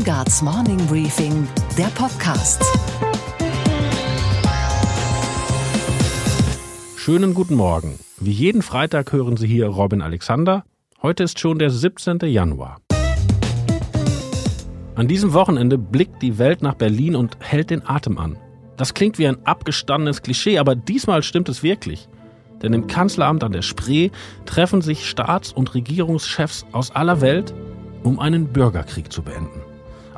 Weingarts Morning Briefing, der Podcast. Schönen guten Morgen. Wie jeden Freitag hören Sie hier Robin Alexander. Heute ist schon der 17. Januar. An diesem Wochenende blickt die Welt nach Berlin und hält den Atem an. Das klingt wie ein abgestandenes Klischee, aber diesmal stimmt es wirklich. Denn im Kanzleramt an der Spree treffen sich Staats- und Regierungschefs aus aller Welt, um einen Bürgerkrieg zu beenden.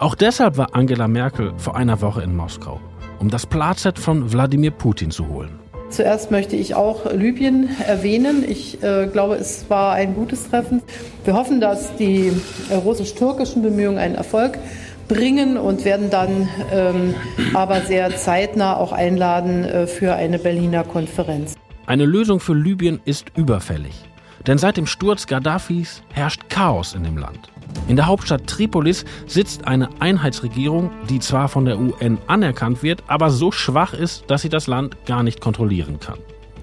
Auch deshalb war Angela Merkel vor einer Woche in Moskau, um das Platzett von Wladimir Putin zu holen. Zuerst möchte ich auch Libyen erwähnen. Ich äh, glaube, es war ein gutes Treffen. Wir hoffen, dass die äh, russisch-türkischen Bemühungen einen Erfolg bringen und werden dann ähm, aber sehr zeitnah auch einladen äh, für eine Berliner Konferenz. Eine Lösung für Libyen ist überfällig. Denn seit dem Sturz Gaddafis herrscht Chaos in dem Land. In der Hauptstadt Tripolis sitzt eine Einheitsregierung, die zwar von der UN anerkannt wird, aber so schwach ist, dass sie das Land gar nicht kontrollieren kann.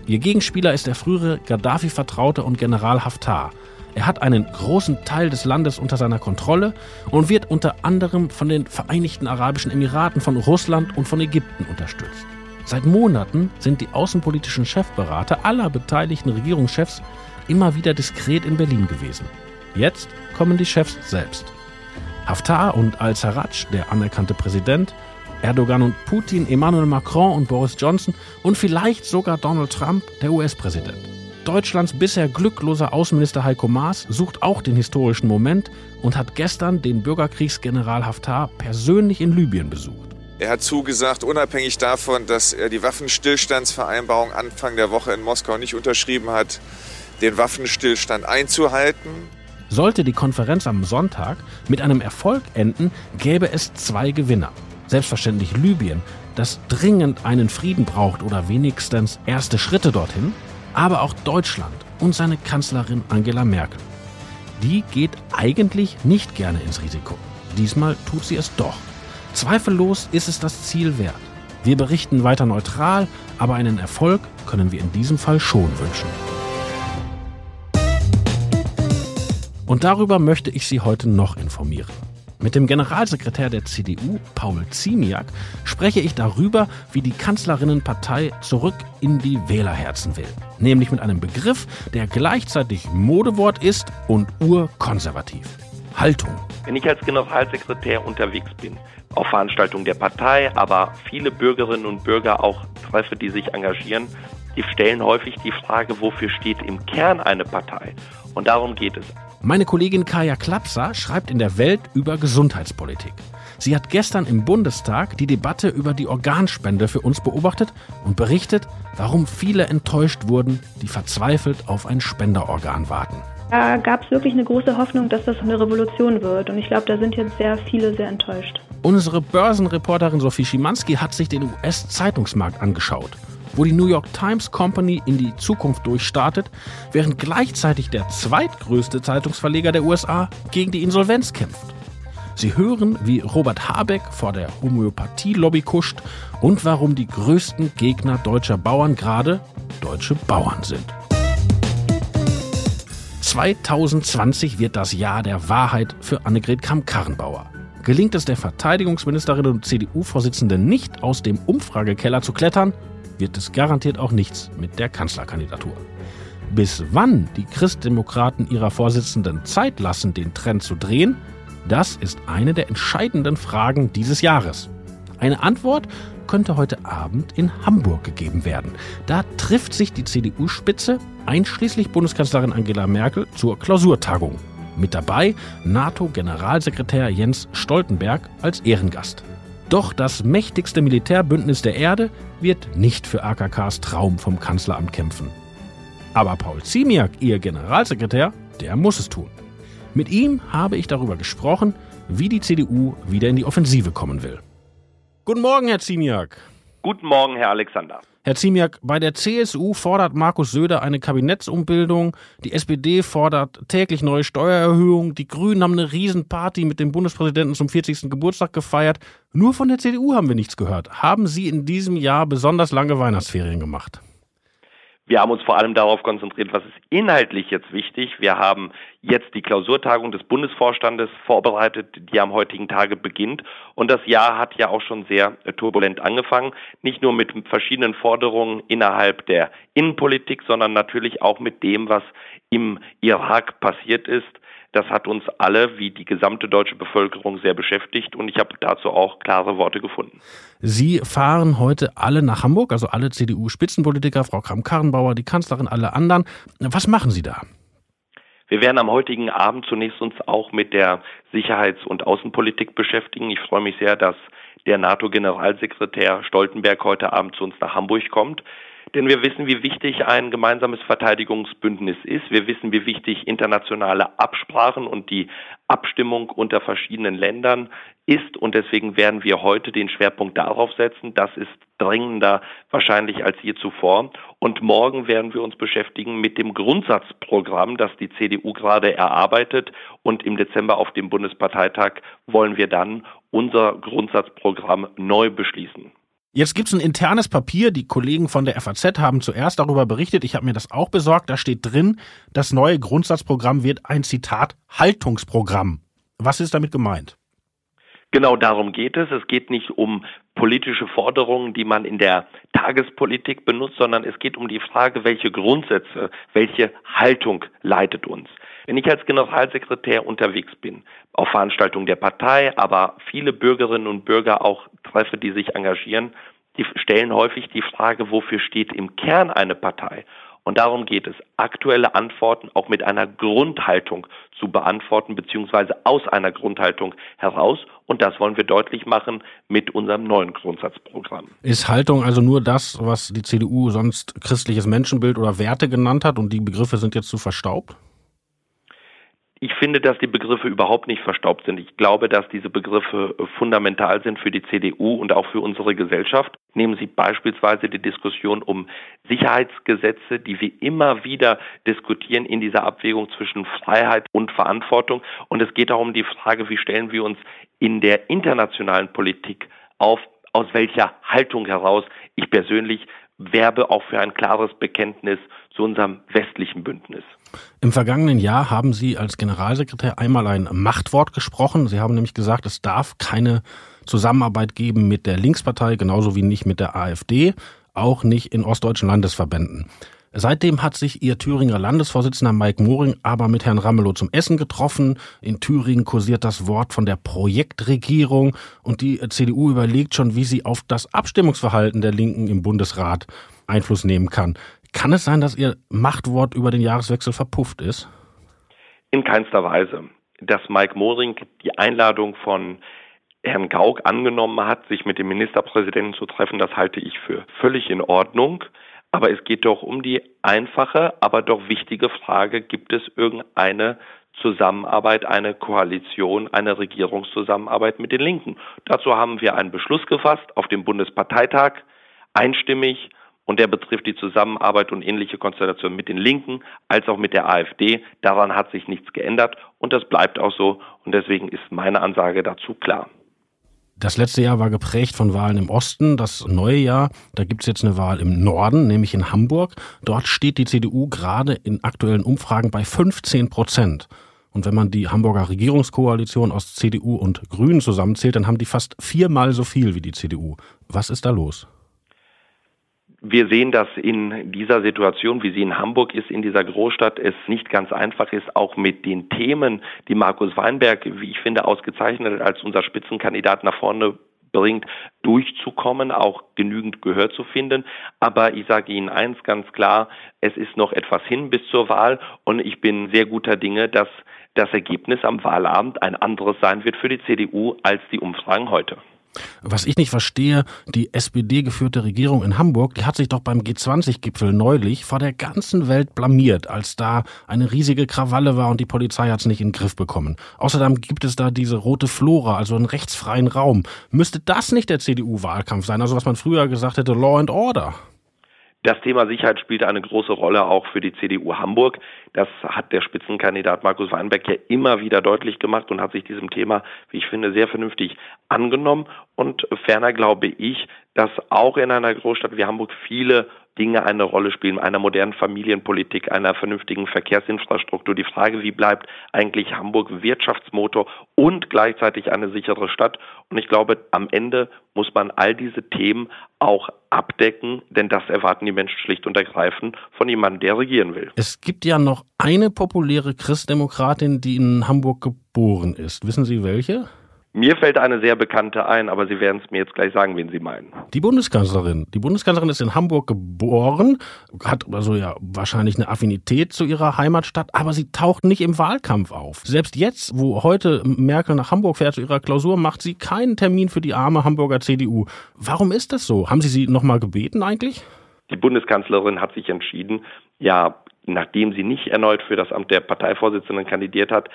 Ihr Gegenspieler ist der frühere Gaddafi-Vertraute und General Haftar. Er hat einen großen Teil des Landes unter seiner Kontrolle und wird unter anderem von den Vereinigten Arabischen Emiraten, von Russland und von Ägypten unterstützt. Seit Monaten sind die außenpolitischen Chefberater aller beteiligten Regierungschefs immer wieder diskret in Berlin gewesen. Jetzt kommen die Chefs selbst. Haftar und al-Sarraj, der anerkannte Präsident, Erdogan und Putin, Emmanuel Macron und Boris Johnson und vielleicht sogar Donald Trump, der US-Präsident. Deutschlands bisher glückloser Außenminister Heiko Maas sucht auch den historischen Moment und hat gestern den Bürgerkriegsgeneral Haftar persönlich in Libyen besucht. Er hat zugesagt, unabhängig davon, dass er die Waffenstillstandsvereinbarung Anfang der Woche in Moskau nicht unterschrieben hat, den Waffenstillstand einzuhalten. Sollte die Konferenz am Sonntag mit einem Erfolg enden, gäbe es zwei Gewinner. Selbstverständlich Libyen, das dringend einen Frieden braucht oder wenigstens erste Schritte dorthin, aber auch Deutschland und seine Kanzlerin Angela Merkel. Die geht eigentlich nicht gerne ins Risiko. Diesmal tut sie es doch. Zweifellos ist es das Ziel wert. Wir berichten weiter neutral, aber einen Erfolg können wir in diesem Fall schon wünschen. Und darüber möchte ich Sie heute noch informieren. Mit dem Generalsekretär der CDU, Paul Ziemiak, spreche ich darüber, wie die Kanzlerinnenpartei zurück in die Wählerherzen will. Nämlich mit einem Begriff, der gleichzeitig Modewort ist und urkonservativ. Haltung. Wenn ich als Generalsekretär unterwegs bin, auf Veranstaltungen der Partei, aber viele Bürgerinnen und Bürger auch treffe, die sich engagieren, die stellen häufig die Frage, wofür steht im Kern eine Partei? Und darum geht es. Meine Kollegin Kaya Klapser schreibt in der Welt über Gesundheitspolitik. Sie hat gestern im Bundestag die Debatte über die Organspende für uns beobachtet und berichtet, warum viele enttäuscht wurden, die verzweifelt auf ein Spenderorgan warten. Da gab es wirklich eine große Hoffnung, dass das eine Revolution wird. Und ich glaube, da sind jetzt sehr viele sehr enttäuscht. Unsere Börsenreporterin Sophie Schimanski hat sich den US-Zeitungsmarkt angeschaut wo die New York Times Company in die Zukunft durchstartet, während gleichzeitig der zweitgrößte Zeitungsverleger der USA gegen die Insolvenz kämpft. Sie hören, wie Robert Habeck vor der Homöopathie-Lobby kuscht und warum die größten Gegner deutscher Bauern gerade deutsche Bauern sind. 2020 wird das Jahr der Wahrheit für Annegret Kramp-Karrenbauer. Gelingt es der Verteidigungsministerin und CDU-Vorsitzenden nicht, aus dem Umfragekeller zu klettern, wird es garantiert auch nichts mit der Kanzlerkandidatur. Bis wann die Christdemokraten ihrer Vorsitzenden Zeit lassen, den Trend zu drehen, das ist eine der entscheidenden Fragen dieses Jahres. Eine Antwort könnte heute Abend in Hamburg gegeben werden. Da trifft sich die CDU-Spitze, einschließlich Bundeskanzlerin Angela Merkel, zur Klausurtagung. Mit dabei NATO-Generalsekretär Jens Stoltenberg als Ehrengast. Doch das mächtigste Militärbündnis der Erde wird nicht für AKKs Traum vom Kanzleramt kämpfen. Aber Paul Ziemiak, ihr Generalsekretär, der muss es tun. Mit ihm habe ich darüber gesprochen, wie die CDU wieder in die Offensive kommen will. Guten Morgen, Herr Ziemiak. Guten Morgen, Herr Alexander. Herr Ziemiak, bei der CSU fordert Markus Söder eine Kabinettsumbildung, die SPD fordert täglich neue Steuererhöhungen, die Grünen haben eine Riesenparty mit dem Bundespräsidenten zum 40. Geburtstag gefeiert. Nur von der CDU haben wir nichts gehört. Haben Sie in diesem Jahr besonders lange Weihnachtsferien gemacht? Wir haben uns vor allem darauf konzentriert, was ist inhaltlich jetzt wichtig. Wir haben jetzt die Klausurtagung des Bundesvorstandes vorbereitet, die am heutigen Tage beginnt. Und das Jahr hat ja auch schon sehr turbulent angefangen, nicht nur mit verschiedenen Forderungen innerhalb der Innenpolitik, sondern natürlich auch mit dem, was im Irak passiert ist. Das hat uns alle, wie die gesamte deutsche Bevölkerung, sehr beschäftigt und ich habe dazu auch klare Worte gefunden. Sie fahren heute alle nach Hamburg, also alle CDU-Spitzenpolitiker, Frau Kramp-Karrenbauer, die Kanzlerin, alle anderen. Was machen Sie da? Wir werden am heutigen Abend zunächst uns auch mit der Sicherheits- und Außenpolitik beschäftigen. Ich freue mich sehr, dass der NATO-Generalsekretär Stoltenberg heute Abend zu uns nach Hamburg kommt. Denn wir wissen, wie wichtig ein gemeinsames Verteidigungsbündnis ist. Wir wissen, wie wichtig internationale Absprachen und die Abstimmung unter verschiedenen Ländern ist. Und deswegen werden wir heute den Schwerpunkt darauf setzen. Das ist dringender wahrscheinlich als je zuvor. Und morgen werden wir uns beschäftigen mit dem Grundsatzprogramm, das die CDU gerade erarbeitet. Und im Dezember auf dem Bundesparteitag wollen wir dann unser Grundsatzprogramm neu beschließen. Jetzt gibt es ein internes Papier, die Kollegen von der FAZ haben zuerst darüber berichtet, ich habe mir das auch besorgt, da steht drin, das neue Grundsatzprogramm wird ein Zitat Haltungsprogramm. Was ist damit gemeint? Genau darum geht es. Es geht nicht um politische Forderungen, die man in der Tagespolitik benutzt, sondern es geht um die Frage, welche Grundsätze, welche Haltung leitet uns. Wenn ich als Generalsekretär unterwegs bin, auf Veranstaltungen der Partei, aber viele Bürgerinnen und Bürger auch treffe, die sich engagieren, die stellen häufig die Frage, wofür steht im Kern eine Partei? Und darum geht es, aktuelle Antworten auch mit einer Grundhaltung zu beantworten, beziehungsweise aus einer Grundhaltung heraus. Und das wollen wir deutlich machen mit unserem neuen Grundsatzprogramm. Ist Haltung also nur das, was die CDU sonst christliches Menschenbild oder Werte genannt hat und die Begriffe sind jetzt zu verstaubt? Ich finde, dass die Begriffe überhaupt nicht verstaubt sind. Ich glaube, dass diese Begriffe fundamental sind für die CDU und auch für unsere Gesellschaft. Nehmen Sie beispielsweise die Diskussion um Sicherheitsgesetze, die wir immer wieder diskutieren in dieser Abwägung zwischen Freiheit und Verantwortung. Und es geht auch um die Frage, wie stellen wir uns in der internationalen Politik auf, aus welcher Haltung heraus. Ich persönlich werbe auch für ein klares Bekenntnis zu unserem westlichen Bündnis. Im vergangenen Jahr haben Sie als Generalsekretär einmal ein Machtwort gesprochen. Sie haben nämlich gesagt, es darf keine Zusammenarbeit geben mit der Linkspartei, genauso wie nicht mit der AfD, auch nicht in ostdeutschen Landesverbänden. Seitdem hat sich ihr Thüringer Landesvorsitzender Mike Moring aber mit Herrn Ramelow zum Essen getroffen. In Thüringen kursiert das Wort von der Projektregierung und die CDU überlegt schon, wie sie auf das Abstimmungsverhalten der Linken im Bundesrat Einfluss nehmen kann. Kann es sein, dass Ihr Machtwort über den Jahreswechsel verpufft ist? In keinster Weise. Dass Mike Moring die Einladung von Herrn Gauck angenommen hat, sich mit dem Ministerpräsidenten zu treffen, das halte ich für völlig in Ordnung. Aber es geht doch um die einfache, aber doch wichtige Frage, gibt es irgendeine Zusammenarbeit, eine Koalition, eine Regierungszusammenarbeit mit den Linken? Dazu haben wir einen Beschluss gefasst auf dem Bundesparteitag, einstimmig, und der betrifft die Zusammenarbeit und ähnliche Konstellationen mit den Linken als auch mit der AfD. Daran hat sich nichts geändert und das bleibt auch so und deswegen ist meine Ansage dazu klar. Das letzte Jahr war geprägt von Wahlen im Osten. Das neue Jahr, da gibt es jetzt eine Wahl im Norden, nämlich in Hamburg. Dort steht die CDU gerade in aktuellen Umfragen bei 15 Prozent. Und wenn man die Hamburger Regierungskoalition aus CDU und Grünen zusammenzählt, dann haben die fast viermal so viel wie die CDU. Was ist da los? Wir sehen, dass in dieser Situation, wie sie in Hamburg ist, in dieser Großstadt, es nicht ganz einfach ist, auch mit den Themen, die Markus Weinberg, wie ich finde, ausgezeichnet als unser Spitzenkandidat nach vorne bringt, durchzukommen, auch genügend Gehör zu finden. Aber ich sage Ihnen eins ganz klar, es ist noch etwas hin bis zur Wahl und ich bin sehr guter Dinge, dass das Ergebnis am Wahlabend ein anderes sein wird für die CDU als die Umfragen heute. Was ich nicht verstehe, die SPD-geführte Regierung in Hamburg, die hat sich doch beim G20-Gipfel neulich vor der ganzen Welt blamiert, als da eine riesige Krawalle war und die Polizei hat es nicht in den Griff bekommen. Außerdem gibt es da diese rote Flora, also einen rechtsfreien Raum. Müsste das nicht der CDU-Wahlkampf sein? Also was man früher gesagt hätte, Law and Order. Das Thema Sicherheit spielt eine große Rolle auch für die CDU Hamburg. Das hat der Spitzenkandidat Markus Weinberg ja immer wieder deutlich gemacht und hat sich diesem Thema, wie ich finde, sehr vernünftig angenommen. Und ferner glaube ich, dass auch in einer Großstadt wie Hamburg viele Dinge eine Rolle spielen, einer modernen Familienpolitik, einer vernünftigen Verkehrsinfrastruktur. Die Frage, wie bleibt eigentlich Hamburg Wirtschaftsmotor und gleichzeitig eine sichere Stadt? Und ich glaube, am Ende muss man all diese Themen auch abdecken, denn das erwarten die Menschen schlicht und ergreifend von jemandem, der regieren will. Es gibt ja noch eine populäre Christdemokratin, die in Hamburg geboren ist. Wissen Sie welche? Mir fällt eine sehr bekannte ein, aber Sie werden es mir jetzt gleich sagen, wen Sie meinen. Die Bundeskanzlerin. Die Bundeskanzlerin ist in Hamburg geboren, hat also ja wahrscheinlich eine Affinität zu ihrer Heimatstadt, aber sie taucht nicht im Wahlkampf auf. Selbst jetzt, wo heute Merkel nach Hamburg fährt zu ihrer Klausur, macht sie keinen Termin für die arme Hamburger CDU. Warum ist das so? Haben Sie sie nochmal gebeten eigentlich? Die Bundeskanzlerin hat sich entschieden, ja, nachdem sie nicht erneut für das Amt der Parteivorsitzenden kandidiert hat,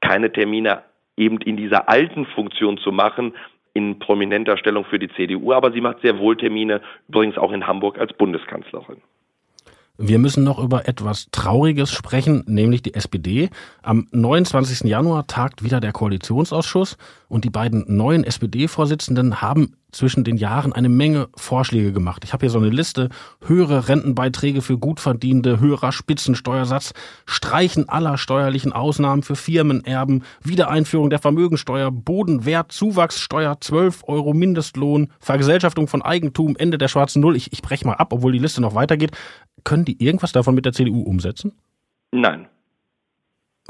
keine Termine eben in dieser alten Funktion zu machen, in prominenter Stellung für die CDU, aber sie macht sehr wohl Termine, übrigens auch in Hamburg als Bundeskanzlerin. Wir müssen noch über etwas Trauriges sprechen, nämlich die SPD. Am 29. Januar tagt wieder der Koalitionsausschuss und die beiden neuen SPD-Vorsitzenden haben zwischen den Jahren eine Menge Vorschläge gemacht. Ich habe hier so eine Liste. Höhere Rentenbeiträge für Gutverdienende, höherer Spitzensteuersatz, Streichen aller steuerlichen Ausnahmen für Firmenerben, Wiedereinführung der Vermögensteuer, Bodenwert, Zuwachssteuer, 12 Euro Mindestlohn, Vergesellschaftung von Eigentum, Ende der schwarzen Null. Ich, ich breche mal ab, obwohl die Liste noch weitergeht. Können die irgendwas davon mit der CDU umsetzen? Nein.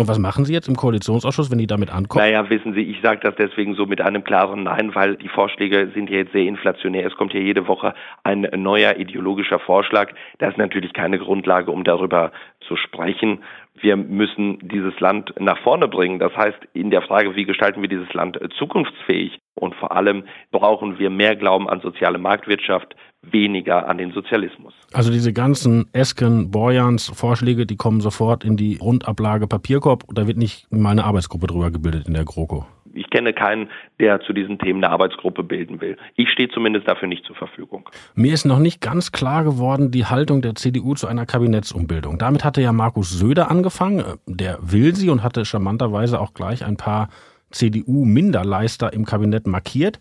Und was machen Sie jetzt im Koalitionsausschuss, wenn die damit ankommen? Naja, wissen Sie, ich sage das deswegen so mit einem klaren Nein, weil die Vorschläge sind ja jetzt sehr inflationär. Es kommt ja jede Woche ein neuer ideologischer Vorschlag. Das ist natürlich keine Grundlage, um darüber zu sprechen. Wir müssen dieses Land nach vorne bringen. Das heißt, in der Frage, wie gestalten wir dieses Land zukunftsfähig? Und vor allem brauchen wir mehr Glauben an soziale Marktwirtschaft, weniger an den Sozialismus. Also diese ganzen Esken, Borjans Vorschläge, die kommen sofort in die Rundablage Papierkorb. Da wird nicht mal eine Arbeitsgruppe drüber gebildet in der GroKo. Ich kenne keinen, der zu diesen Themen eine Arbeitsgruppe bilden will. Ich stehe zumindest dafür nicht zur Verfügung. Mir ist noch nicht ganz klar geworden, die Haltung der CDU zu einer Kabinettsumbildung. Damit hatte ja Markus Söder angefangen. Der will sie und hatte charmanterweise auch gleich ein paar CDU-Minderleister im Kabinett markiert.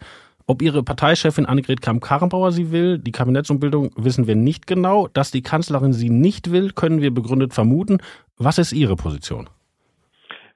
Ob ihre Parteichefin Annegret Kramp-Karrenbauer sie will, die Kabinettsumbildung wissen wir nicht genau. Dass die Kanzlerin sie nicht will, können wir begründet vermuten. Was ist Ihre Position?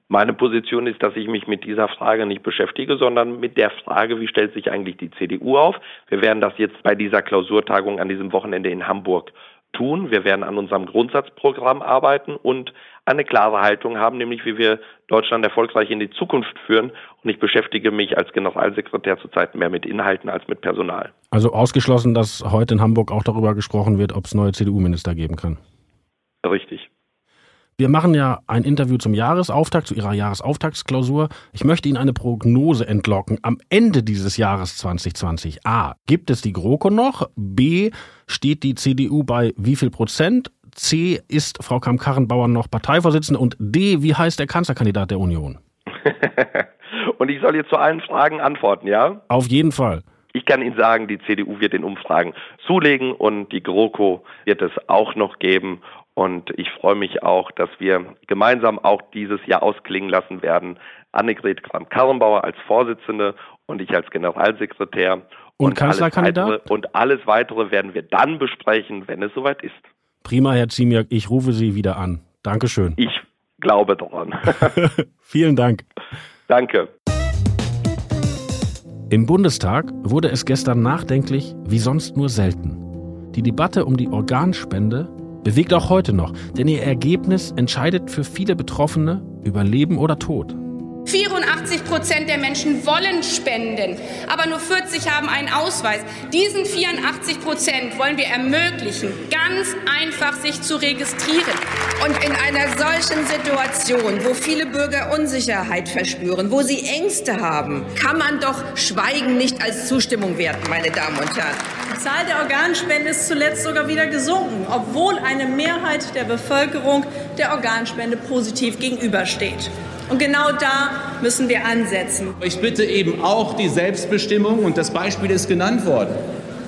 Meine Position ist, dass ich mich mit dieser Frage nicht beschäftige, sondern mit der Frage, wie stellt sich eigentlich die CDU auf? Wir werden das jetzt bei dieser Klausurtagung an diesem Wochenende in Hamburg tun. Wir werden an unserem Grundsatzprogramm arbeiten und eine klare Haltung haben, nämlich wie wir Deutschland erfolgreich in die Zukunft führen. Und ich beschäftige mich als Generalsekretär zurzeit mehr mit Inhalten als mit Personal. Also ausgeschlossen, dass heute in Hamburg auch darüber gesprochen wird, ob es neue CDU-Minister geben kann. Richtig. Wir machen ja ein Interview zum Jahresauftakt, zu Ihrer Jahresauftaktsklausur. Ich möchte Ihnen eine Prognose entlocken. Am Ende dieses Jahres 2020. A. Gibt es die GroKo noch? B. Steht die CDU bei wie viel Prozent? C. Ist Frau Kamm-Karrenbauer noch Parteivorsitzende? Und D. Wie heißt der Kanzlerkandidat der Union? Und ich soll jetzt zu allen Fragen antworten, ja? Auf jeden Fall. Ich kann Ihnen sagen, die CDU wird den Umfragen zulegen und die GroKo wird es auch noch geben. Und ich freue mich auch, dass wir gemeinsam auch dieses Jahr ausklingen lassen werden. Annegret Kramp-Karrenbauer als Vorsitzende und ich als Generalsekretär. Und, und Kanzlerkandidat? Alles weitere, und alles weitere werden wir dann besprechen, wenn es soweit ist. Prima, Herr Ziemiak, ich rufe Sie wieder an. Dankeschön. Ich glaube daran. Vielen Dank. Danke. Im Bundestag wurde es gestern nachdenklich wie sonst nur selten. Die Debatte um die Organspende bewegt auch heute noch, denn ihr Ergebnis entscheidet für viele Betroffene über Leben oder Tod. 84 Prozent der Menschen wollen spenden, aber nur 40 haben einen Ausweis. Diesen 84 Prozent wollen wir ermöglichen, ganz einfach sich zu registrieren. Und in einer solchen Situation, wo viele Bürger Unsicherheit verspüren, wo sie Ängste haben, kann man doch Schweigen nicht als Zustimmung werten, meine Damen und Herren. Die Zahl der Organspende ist zuletzt sogar wieder gesunken, obwohl eine Mehrheit der Bevölkerung der Organspende positiv gegenübersteht. Und genau da müssen wir ansetzen. Ich bitte eben auch die Selbstbestimmung, und das Beispiel ist genannt worden,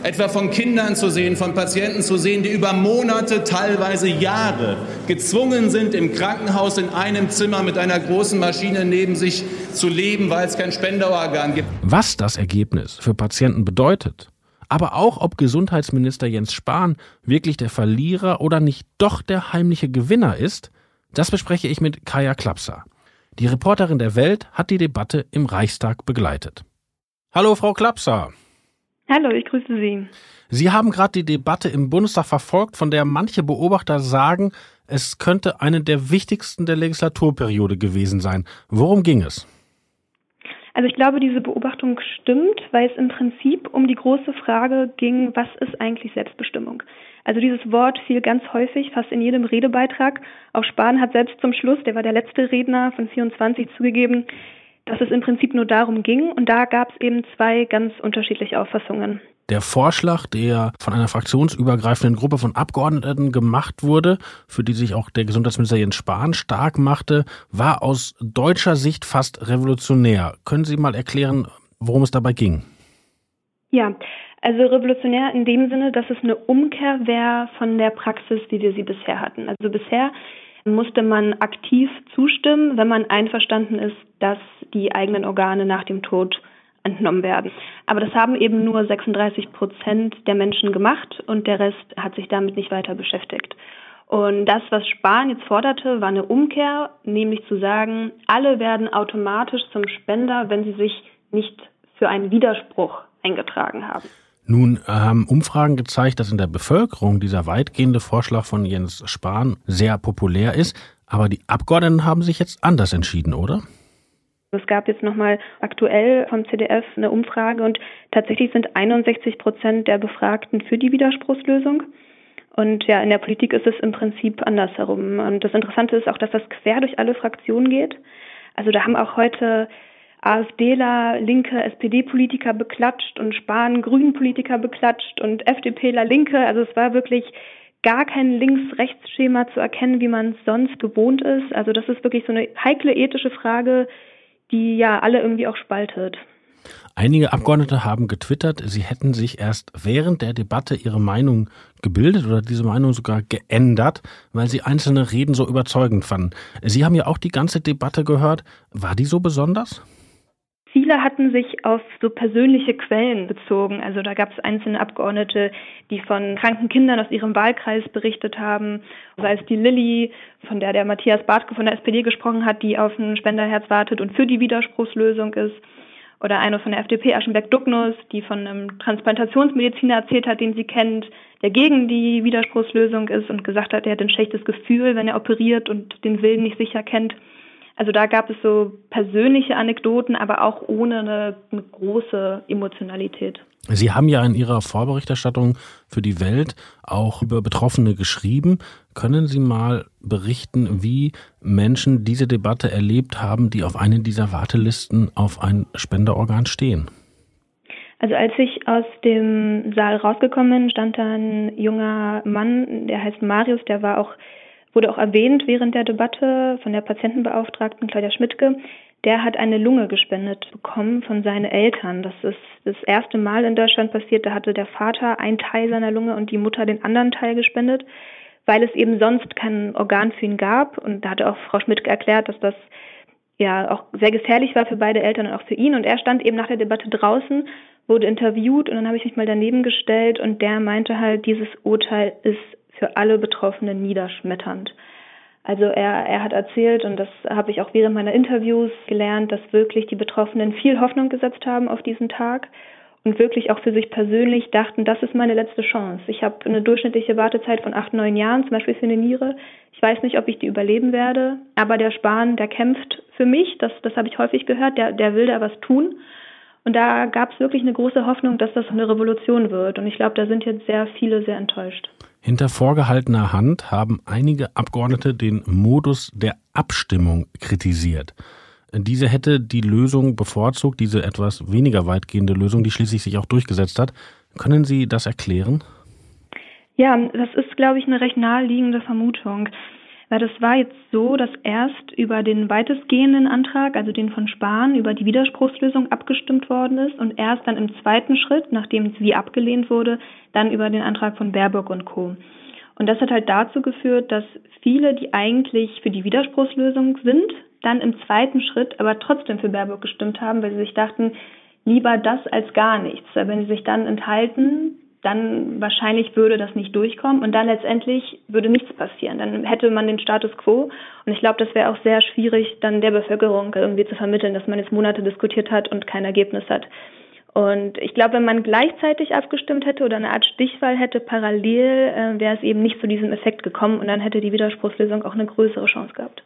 etwa von Kindern zu sehen, von Patienten zu sehen, die über Monate, teilweise Jahre gezwungen sind, im Krankenhaus in einem Zimmer mit einer großen Maschine neben sich zu leben, weil es kein Spenderorgan gibt. Was das Ergebnis für Patienten bedeutet, aber auch, ob Gesundheitsminister Jens Spahn wirklich der Verlierer oder nicht doch der heimliche Gewinner ist, das bespreche ich mit Kaya Klapser. Die Reporterin der Welt hat die Debatte im Reichstag begleitet. Hallo, Frau Klapser. Hallo, ich grüße Sie. Sie haben gerade die Debatte im Bundestag verfolgt, von der manche Beobachter sagen, es könnte eine der wichtigsten der Legislaturperiode gewesen sein. Worum ging es? Also ich glaube, diese Beobachtung stimmt, weil es im Prinzip um die große Frage ging, was ist eigentlich Selbstbestimmung? Also dieses Wort fiel ganz häufig, fast in jedem Redebeitrag. Auch Spahn hat selbst zum Schluss, der war der letzte Redner von 24, zugegeben, dass es im Prinzip nur darum ging. Und da gab es eben zwei ganz unterschiedliche Auffassungen. Der Vorschlag, der von einer fraktionsübergreifenden Gruppe von Abgeordneten gemacht wurde, für die sich auch der Gesundheitsminister Jens Spahn stark machte, war aus deutscher Sicht fast revolutionär. Können Sie mal erklären, worum es dabei ging? Ja, also revolutionär in dem Sinne, dass es eine Umkehr wäre von der Praxis, wie wir sie bisher hatten. Also bisher musste man aktiv zustimmen, wenn man einverstanden ist, dass die eigenen Organe nach dem Tod entnommen werden. Aber das haben eben nur 36 Prozent der Menschen gemacht und der Rest hat sich damit nicht weiter beschäftigt. Und das, was Spahn jetzt forderte, war eine Umkehr, nämlich zu sagen, alle werden automatisch zum Spender, wenn sie sich nicht für einen Widerspruch eingetragen haben. Nun haben Umfragen gezeigt, dass in der Bevölkerung dieser weitgehende Vorschlag von Jens Spahn sehr populär ist, aber die Abgeordneten haben sich jetzt anders entschieden, oder? Es gab jetzt nochmal aktuell vom CDF eine Umfrage und tatsächlich sind 61 Prozent der Befragten für die Widerspruchslösung. Und ja, in der Politik ist es im Prinzip andersherum. Und das Interessante ist auch, dass das quer durch alle Fraktionen geht. Also da haben auch heute AfDler, linke SPD-Politiker beklatscht und Spahn Grünen-Politiker beklatscht und FDPler Linke. Also es war wirklich gar kein Links-Rechts-Schema zu erkennen, wie man es sonst gewohnt ist. Also das ist wirklich so eine heikle ethische Frage, die ja alle irgendwie auch spaltet. Einige Abgeordnete haben getwittert, sie hätten sich erst während der Debatte ihre Meinung gebildet oder diese Meinung sogar geändert, weil sie einzelne Reden so überzeugend fanden. Sie haben ja auch die ganze Debatte gehört. War die so besonders? Viele hatten sich auf so persönliche Quellen bezogen. Also da gab es einzelne Abgeordnete, die von kranken Kindern aus ihrem Wahlkreis berichtet haben. Sei es die Lilly, von der der Matthias Bartke von der SPD gesprochen hat, die auf ein Spenderherz wartet und für die Widerspruchslösung ist. Oder eine von der FDP, Aschenberg-Ducknuss, die von einem Transplantationsmediziner erzählt hat, den sie kennt, der gegen die Widerspruchslösung ist und gesagt hat, er hat ein schlechtes Gefühl, wenn er operiert und den Willen nicht sicher kennt. Also da gab es so persönliche Anekdoten, aber auch ohne eine, eine, große Emotionalität. Sie haben ja in Ihrer Vorberichterstattung für die Welt auch über Betroffene geschrieben. Können Sie mal berichten, wie Menschen diese Debatte erlebt haben, die auf eine dieser Wartelisten auf ein Spenderorgan stehen? Also als ich aus dem Saal rausgekommen bin, stand da ein junger Mann, der heißt Marius, der war auch wurde auch erwähnt während der Debatte von der Patientenbeauftragten Claudia Schmidtke. Der hat eine Lunge gespendet bekommen von seinen Eltern. Das ist das erste Mal in Deutschland passiert. Da hatte der Vater einen Teil seiner Lunge und die Mutter den anderen Teil gespendet, weil es eben sonst kein Organ für ihn gab. Und da hatte auch Frau Schmidtke erklärt, dass das ja auch sehr gefährlich war für beide Eltern und auch für ihn. Und er stand eben nach der Debatte draußen, wurde interviewt und dann habe ich mich mal daneben gestellt und der meinte halt, dieses Urteil ist für alle Betroffenen niederschmetternd. Also er, er hat erzählt, und das habe ich auch während meiner Interviews gelernt, dass wirklich die Betroffenen viel Hoffnung gesetzt haben auf diesen Tag und wirklich auch für sich persönlich dachten, das ist meine letzte Chance. Ich habe eine durchschnittliche Wartezeit von acht, neun Jahren, zum Beispiel für eine Niere. Ich weiß nicht, ob ich die überleben werde, aber der Spahn, der kämpft für mich, das, das habe ich häufig gehört, der, der will da was tun. Und da gab es wirklich eine große Hoffnung, dass das eine Revolution wird. Und ich glaube, da sind jetzt sehr viele sehr enttäuscht. Hinter vorgehaltener Hand haben einige Abgeordnete den Modus der Abstimmung kritisiert. Diese hätte die Lösung bevorzugt, diese etwas weniger weitgehende Lösung, die schließlich sich auch durchgesetzt hat. Können Sie das erklären? Ja, das ist, glaube ich, eine recht naheliegende Vermutung. Weil das war jetzt so, dass erst über den weitestgehenden Antrag, also den von Spahn, über die Widerspruchslösung abgestimmt worden ist und erst dann im zweiten Schritt, nachdem sie abgelehnt wurde, dann über den Antrag von Baerbock und Co. Und das hat halt dazu geführt, dass viele, die eigentlich für die Widerspruchslösung sind, dann im zweiten Schritt aber trotzdem für Baerbock gestimmt haben, weil sie sich dachten, lieber das als gar nichts. Wenn sie sich dann enthalten, dann wahrscheinlich würde das nicht durchkommen und dann letztendlich würde nichts passieren. Dann hätte man den Status quo und ich glaube, das wäre auch sehr schwierig, dann der Bevölkerung irgendwie zu vermitteln, dass man jetzt Monate diskutiert hat und kein Ergebnis hat. Und ich glaube, wenn man gleichzeitig abgestimmt hätte oder eine Art Stichwahl hätte, parallel, äh, wäre es eben nicht zu diesem Effekt gekommen und dann hätte die Widerspruchslösung auch eine größere Chance gehabt.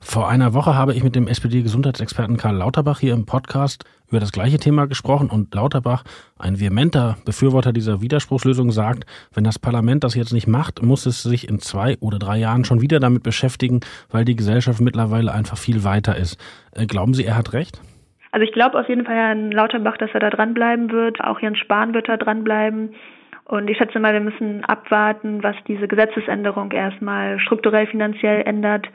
Vor einer Woche habe ich mit dem SPD-Gesundheitsexperten Karl Lauterbach hier im Podcast über das gleiche Thema gesprochen und Lauterbach, ein vehementer Befürworter dieser Widerspruchslösung, sagt, wenn das Parlament das jetzt nicht macht, muss es sich in zwei oder drei Jahren schon wieder damit beschäftigen, weil die Gesellschaft mittlerweile einfach viel weiter ist. Äh, glauben Sie, er hat recht? Also ich glaube auf jeden Fall Herrn Lauterbach, dass er da dranbleiben wird. Auch Jens Spahn wird da dranbleiben. Und ich schätze mal, wir müssen abwarten, was diese Gesetzesänderung erstmal strukturell finanziell ändert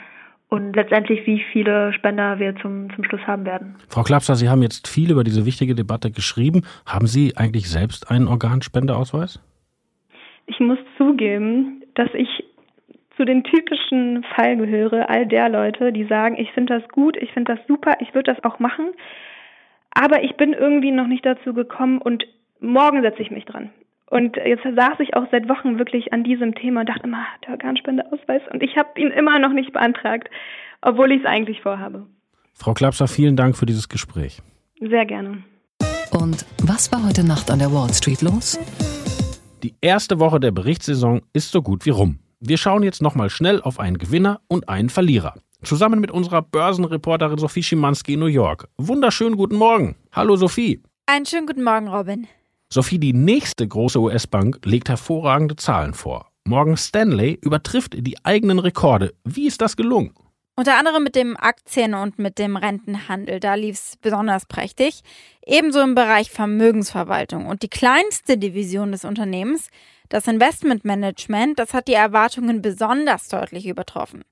und letztendlich, wie viele Spender wir zum, zum Schluss haben werden. Frau Klapser, Sie haben jetzt viel über diese wichtige Debatte geschrieben. Haben Sie eigentlich selbst einen Organspendeausweis? Ich muss zugeben, dass ich zu den typischen Fall gehöre, all der Leute, die sagen, ich finde das gut, ich finde das super, ich würde das auch machen, aber ich bin irgendwie noch nicht dazu gekommen und morgen setze ich mich dran. Und jetzt saß ich auch seit Wochen wirklich an diesem Thema und dachte immer, der Organspendeausweis. Und ich habe ihn immer noch nicht beantragt, obwohl ich es eigentlich vorhabe. Frau Klapser, vielen Dank für dieses Gespräch. Sehr gerne. Und was war heute Nacht an der Wall Street los? Die erste Woche der Berichtssaison ist so gut wie rum. Wir schauen jetzt nochmal schnell auf einen Gewinner und einen Verlierer. Zusammen mit unserer Börsenreporterin Sophie Schimanski in New York. Wunderschönen guten Morgen. Hallo Sophie. Einen schönen guten Morgen, Robin. Sophie, die nächste große US-Bank legt hervorragende Zahlen vor. Morgan Stanley übertrifft die eigenen Rekorde. Wie ist das gelungen? Unter anderem mit dem Aktien- und mit dem Rentenhandel. Da lief es besonders prächtig. Ebenso im Bereich Vermögensverwaltung. Und die kleinste Division des Unternehmens, das Investmentmanagement, das hat die Erwartungen besonders deutlich übertroffen.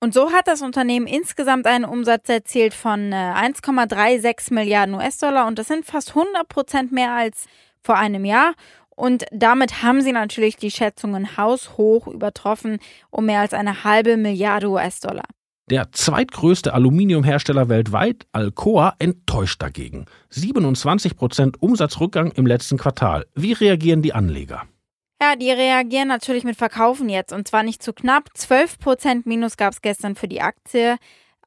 Und so hat das Unternehmen insgesamt einen Umsatz erzielt von 1,36 äh, Milliarden US-Dollar und das sind fast 100 Prozent mehr als vor einem Jahr. Und damit haben sie natürlich die Schätzungen haushoch übertroffen um mehr als eine halbe Milliarde US-Dollar. Der zweitgrößte Aluminiumhersteller weltweit, Alcoa, enttäuscht dagegen. 27 Prozent Umsatzrückgang im letzten Quartal. Wie reagieren die Anleger? Ja, die reagieren natürlich mit Verkaufen jetzt und zwar nicht zu knapp. 12% Minus gab es gestern für die Aktie.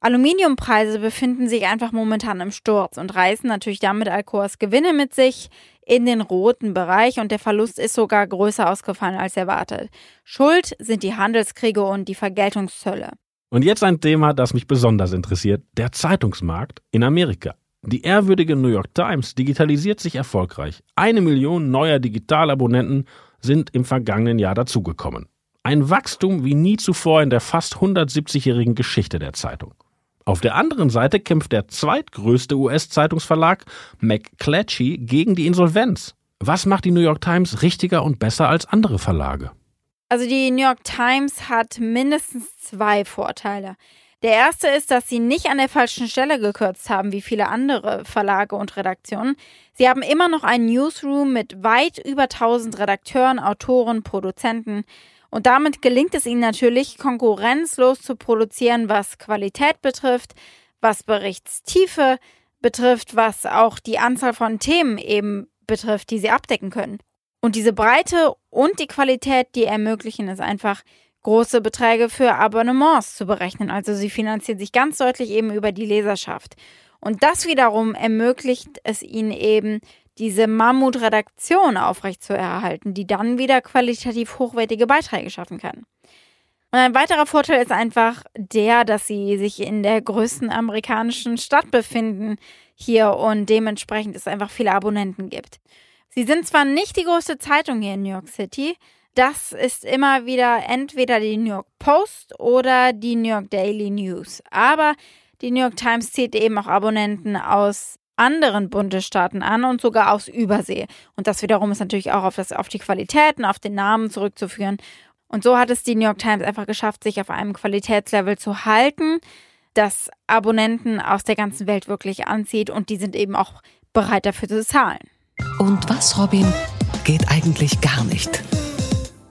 Aluminiumpreise befinden sich einfach momentan im Sturz und reißen natürlich damit Alcoas Gewinne mit sich in den roten Bereich und der Verlust ist sogar größer ausgefallen als erwartet. Schuld sind die Handelskriege und die Vergeltungszölle. Und jetzt ein Thema, das mich besonders interessiert, der Zeitungsmarkt in Amerika. Die ehrwürdige New York Times digitalisiert sich erfolgreich. Eine Million neuer Digitalabonnenten sind im vergangenen Jahr dazugekommen. Ein Wachstum wie nie zuvor in der fast 170-jährigen Geschichte der Zeitung. Auf der anderen Seite kämpft der zweitgrößte US-Zeitungsverlag McClatchy gegen die Insolvenz. Was macht die New York Times richtiger und besser als andere Verlage? Also die New York Times hat mindestens zwei Vorteile. Der erste ist, dass sie nicht an der falschen Stelle gekürzt haben, wie viele andere Verlage und Redaktionen. Sie haben immer noch einen Newsroom mit weit über 1000 Redakteuren, Autoren, Produzenten. Und damit gelingt es ihnen natürlich, konkurrenzlos zu produzieren, was Qualität betrifft, was Berichtstiefe betrifft, was auch die Anzahl von Themen eben betrifft, die sie abdecken können. Und diese Breite und die Qualität, die ermöglichen es einfach, große Beträge für Abonnements zu berechnen. Also sie finanziert sich ganz deutlich eben über die Leserschaft. Und das wiederum ermöglicht es ihnen eben, diese Mammutredaktion aufrechtzuerhalten, die dann wieder qualitativ hochwertige Beiträge schaffen kann. Und ein weiterer Vorteil ist einfach der, dass sie sich in der größten amerikanischen Stadt befinden hier und dementsprechend es einfach viele Abonnenten gibt. Sie sind zwar nicht die größte Zeitung hier in New York City, das ist immer wieder entweder die New York Post oder die New York Daily News. Aber die New York Times zieht eben auch Abonnenten aus anderen Bundesstaaten an und sogar aus Übersee. Und das wiederum ist natürlich auch auf, das, auf die Qualitäten, auf den Namen zurückzuführen. Und so hat es die New York Times einfach geschafft, sich auf einem Qualitätslevel zu halten, das Abonnenten aus der ganzen Welt wirklich anzieht und die sind eben auch bereit dafür zu zahlen. Und was, Robin, geht eigentlich gar nicht?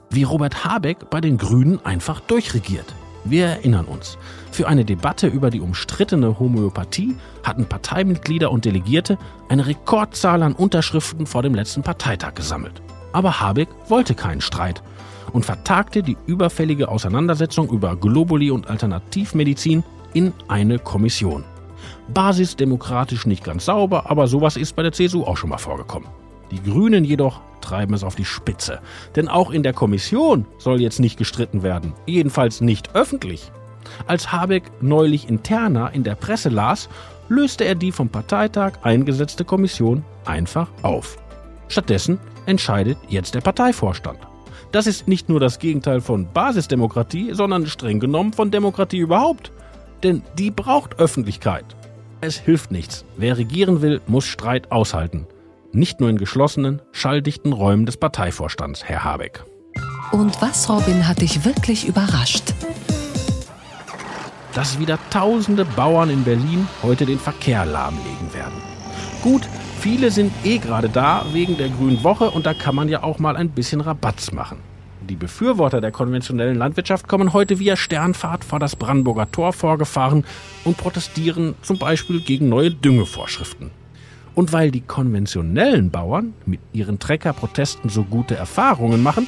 Wie Robert Habeck bei den Grünen einfach durchregiert. Wir erinnern uns. Für eine Debatte über die umstrittene Homöopathie hatten Parteimitglieder und Delegierte eine Rekordzahl an Unterschriften vor dem letzten Parteitag gesammelt. Aber Habeck wollte keinen Streit und vertagte die überfällige Auseinandersetzung über Globuli und Alternativmedizin in eine Kommission. Basisdemokratisch nicht ganz sauber, aber sowas ist bei der CSU auch schon mal vorgekommen. Die Grünen jedoch treiben es auf die Spitze. Denn auch in der Kommission soll jetzt nicht gestritten werden. Jedenfalls nicht öffentlich. Als Habeck neulich interner in der Presse las, löste er die vom Parteitag eingesetzte Kommission einfach auf. Stattdessen entscheidet jetzt der Parteivorstand. Das ist nicht nur das Gegenteil von Basisdemokratie, sondern streng genommen von Demokratie überhaupt. Denn die braucht Öffentlichkeit. Es hilft nichts. Wer regieren will, muss Streit aushalten. Nicht nur in geschlossenen, schalldichten Räumen des Parteivorstands, Herr Habeck. Und was, Robin, hat dich wirklich überrascht? Dass wieder tausende Bauern in Berlin heute den Verkehr lahmlegen werden. Gut, viele sind eh gerade da wegen der Grünen Woche und da kann man ja auch mal ein bisschen Rabatz machen. Die Befürworter der konventionellen Landwirtschaft kommen heute via Sternfahrt vor das Brandenburger Tor vorgefahren und protestieren zum Beispiel gegen neue Düngevorschriften. Und weil die konventionellen Bauern mit ihren Treckerprotesten so gute Erfahrungen machen,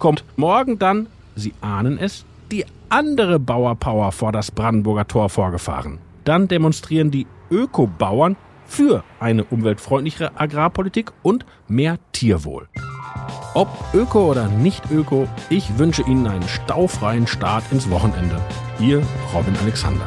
kommt morgen dann, Sie ahnen es, die andere Bauerpower vor das Brandenburger Tor vorgefahren. Dann demonstrieren die Ökobauern für eine umweltfreundlichere Agrarpolitik und mehr Tierwohl. Ob Öko oder nicht Öko, ich wünsche Ihnen einen staufreien Start ins Wochenende. Ihr Robin Alexander.